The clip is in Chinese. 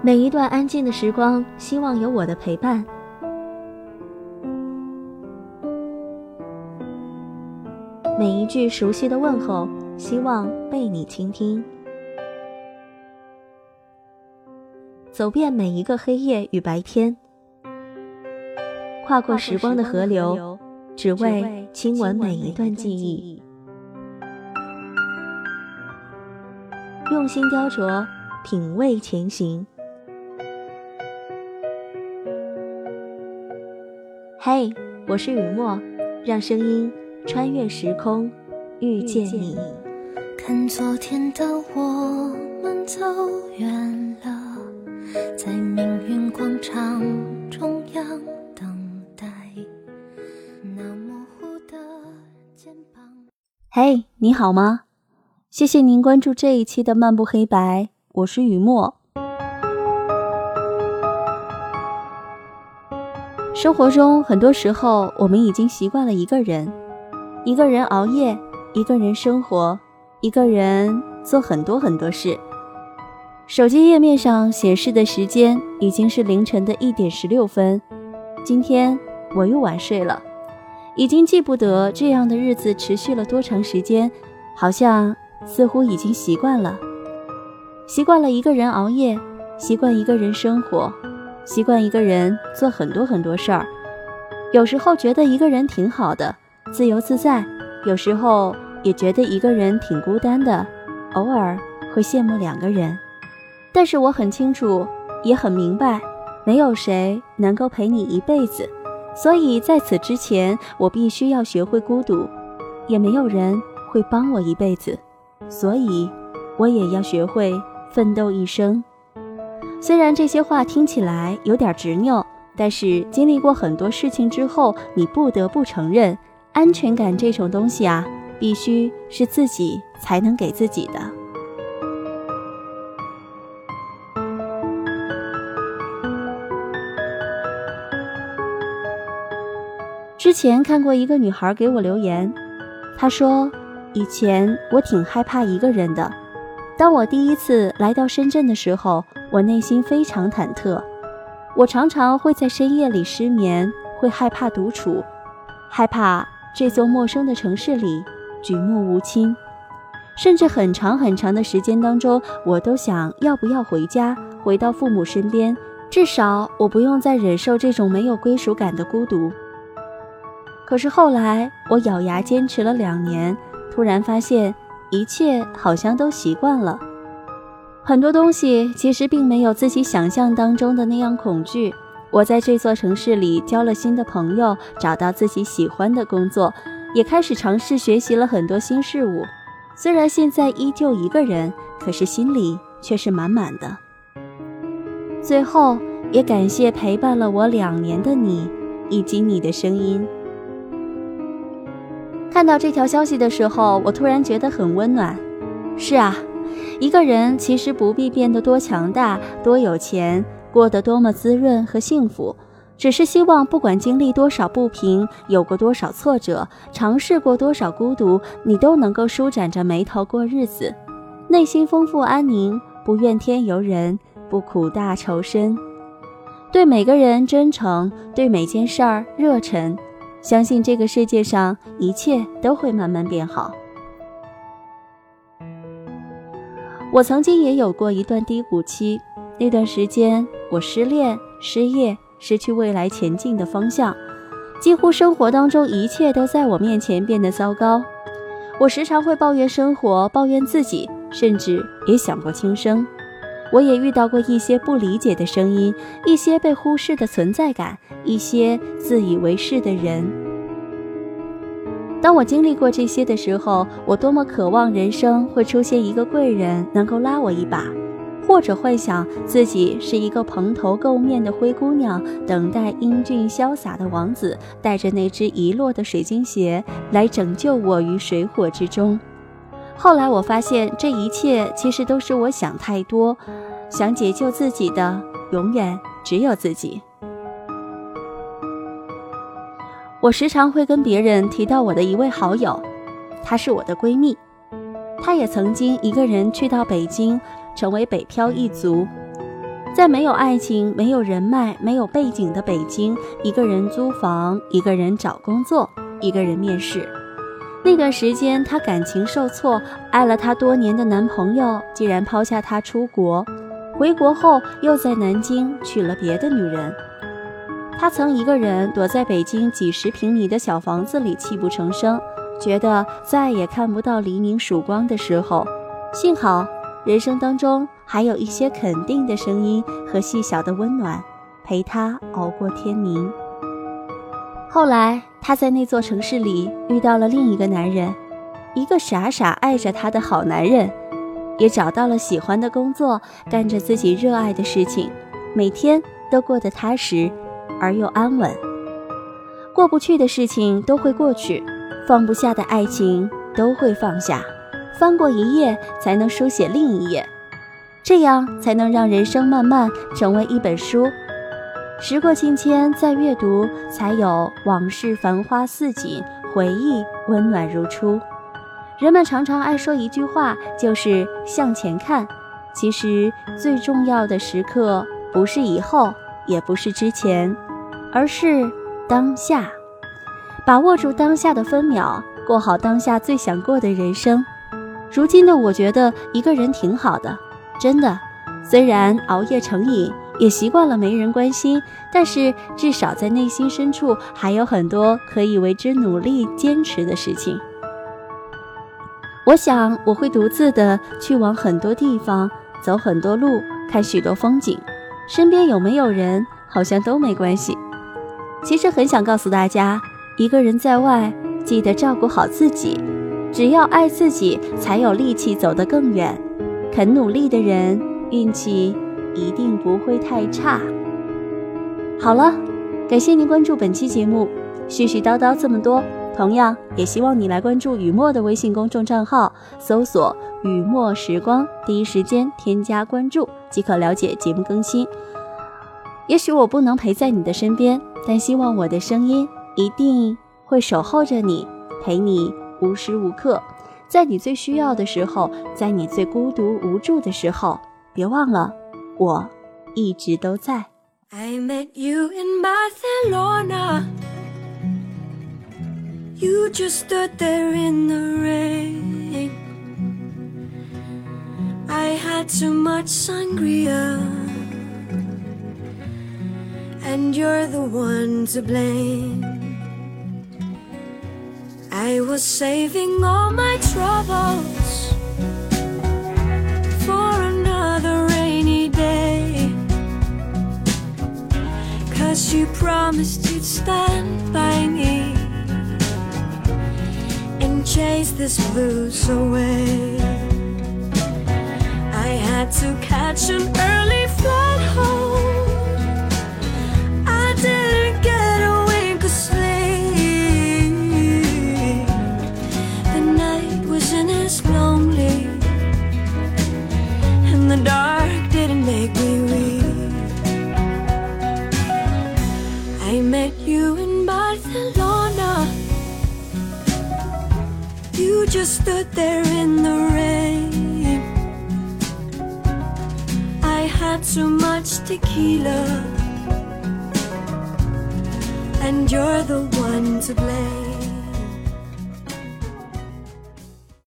每一段安静的时光，希望有我的陪伴；每一句熟悉的问候，希望被你倾听。走遍每一个黑夜与白天，跨过时光的河流，只为亲吻每一段记忆。用心雕琢，品味前行。嘿，我是雨墨，让声音穿越时空，遇见你。看昨天的我们走远了，在命运广场中央等待。那模糊的肩膀。嘿，你好吗？谢谢您关注这一期的漫步黑白，我是雨墨。生活中很多时候，我们已经习惯了一个人，一个人熬夜，一个人生活，一个人做很多很多事。手机页面上显示的时间已经是凌晨的一点十六分，今天我又晚睡了，已经记不得这样的日子持续了多长时间，好像。似乎已经习惯了，习惯了一个人熬夜，习惯一个人生活，习惯一个人做很多很多事儿。有时候觉得一个人挺好的，自由自在；有时候也觉得一个人挺孤单的，偶尔会羡慕两个人。但是我很清楚，也很明白，没有谁能够陪你一辈子。所以在此之前，我必须要学会孤独，也没有人会帮我一辈子。所以，我也要学会奋斗一生。虽然这些话听起来有点执拗，但是经历过很多事情之后，你不得不承认，安全感这种东西啊，必须是自己才能给自己的。之前看过一个女孩给我留言，她说。以前我挺害怕一个人的。当我第一次来到深圳的时候，我内心非常忐忑。我常常会在深夜里失眠，会害怕独处，害怕这座陌生的城市里举目无亲，甚至很长很长的时间当中，我都想要不要回家，回到父母身边，至少我不用再忍受这种没有归属感的孤独。可是后来，我咬牙坚持了两年。突然发现，一切好像都习惯了。很多东西其实并没有自己想象当中的那样恐惧。我在这座城市里交了新的朋友，找到自己喜欢的工作，也开始尝试学习了很多新事物。虽然现在依旧一个人，可是心里却是满满的。最后，也感谢陪伴了我两年的你，以及你的声音。看到这条消息的时候，我突然觉得很温暖。是啊，一个人其实不必变得多强大、多有钱，过得多么滋润和幸福，只是希望不管经历多少不平，有过多少挫折，尝试过多少孤独，你都能够舒展着眉头过日子，内心丰富安宁，不怨天尤人，不苦大仇深，对每个人真诚，对每件事儿热忱。相信这个世界上一切都会慢慢变好。我曾经也有过一段低谷期，那段时间我失恋、失业、失去未来前进的方向，几乎生活当中一切都在我面前变得糟糕。我时常会抱怨生活，抱怨自己，甚至也想过轻生。我也遇到过一些不理解的声音，一些被忽视的存在感，一些自以为是的人。当我经历过这些的时候，我多么渴望人生会出现一个贵人，能够拉我一把，或者幻想自己是一个蓬头垢面的灰姑娘，等待英俊潇洒的王子带着那只遗落的水晶鞋来拯救我于水火之中。后来我发现，这一切其实都是我想太多，想解救自己的，永远只有自己。我时常会跟别人提到我的一位好友，她是我的闺蜜，她也曾经一个人去到北京，成为北漂一族。在没有爱情、没有人脉、没有背景的北京，一个人租房，一个人找工作，一个人面试。那段时间，她感情受挫，爱了她多年的男朋友竟然抛下她出国，回国后又在南京娶了别的女人。她曾一个人躲在北京几十平米的小房子里泣不成声，觉得再也看不到黎明曙光的时候。幸好，人生当中。还有一些肯定的声音和细小的温暖，陪他熬过天明。后来，她在那座城市里遇到了另一个男人，一个傻傻爱着她的好男人，也找到了喜欢的工作，干着自己热爱的事情，每天都过得踏实而又安稳。过不去的事情都会过去，放不下的爱情都会放下，翻过一页才能书写另一页。这样才能让人生慢慢成为一本书，时过境迁再阅读，才有往事繁花似锦，回忆温暖如初。人们常常爱说一句话，就是向前看。其实最重要的时刻，不是以后，也不是之前，而是当下。把握住当下的分秒，过好当下最想过的人生。如今的我觉得一个人挺好的。真的，虽然熬夜成瘾，也习惯了没人关心，但是至少在内心深处还有很多可以为之努力坚持的事情。我想我会独自的去往很多地方，走很多路，看许多风景。身边有没有人，好像都没关系。其实很想告诉大家，一个人在外，记得照顾好自己。只要爱自己，才有力气走得更远。肯努力的人，运气一定不会太差。好了，感谢您关注本期节目。絮絮叨叨这么多，同样也希望你来关注雨墨的微信公众账号，搜索“雨墨时光”，第一时间添加关注即可了解节目更新。也许我不能陪在你的身边，但希望我的声音一定会守候着你，陪你无时无刻。在你最需要的时候，在你最孤独无助的时候，别忘了，我一直都在。I met you in Barcelona. You just stood there in the rain. I had too much sangria. And you're the one to blame. I was saving all my troubles Cause you promised you'd stand by me and chase this blues away. I had to catch an early flight home. Just stood there in the rain. I had too much tequila, and you're the one to blame.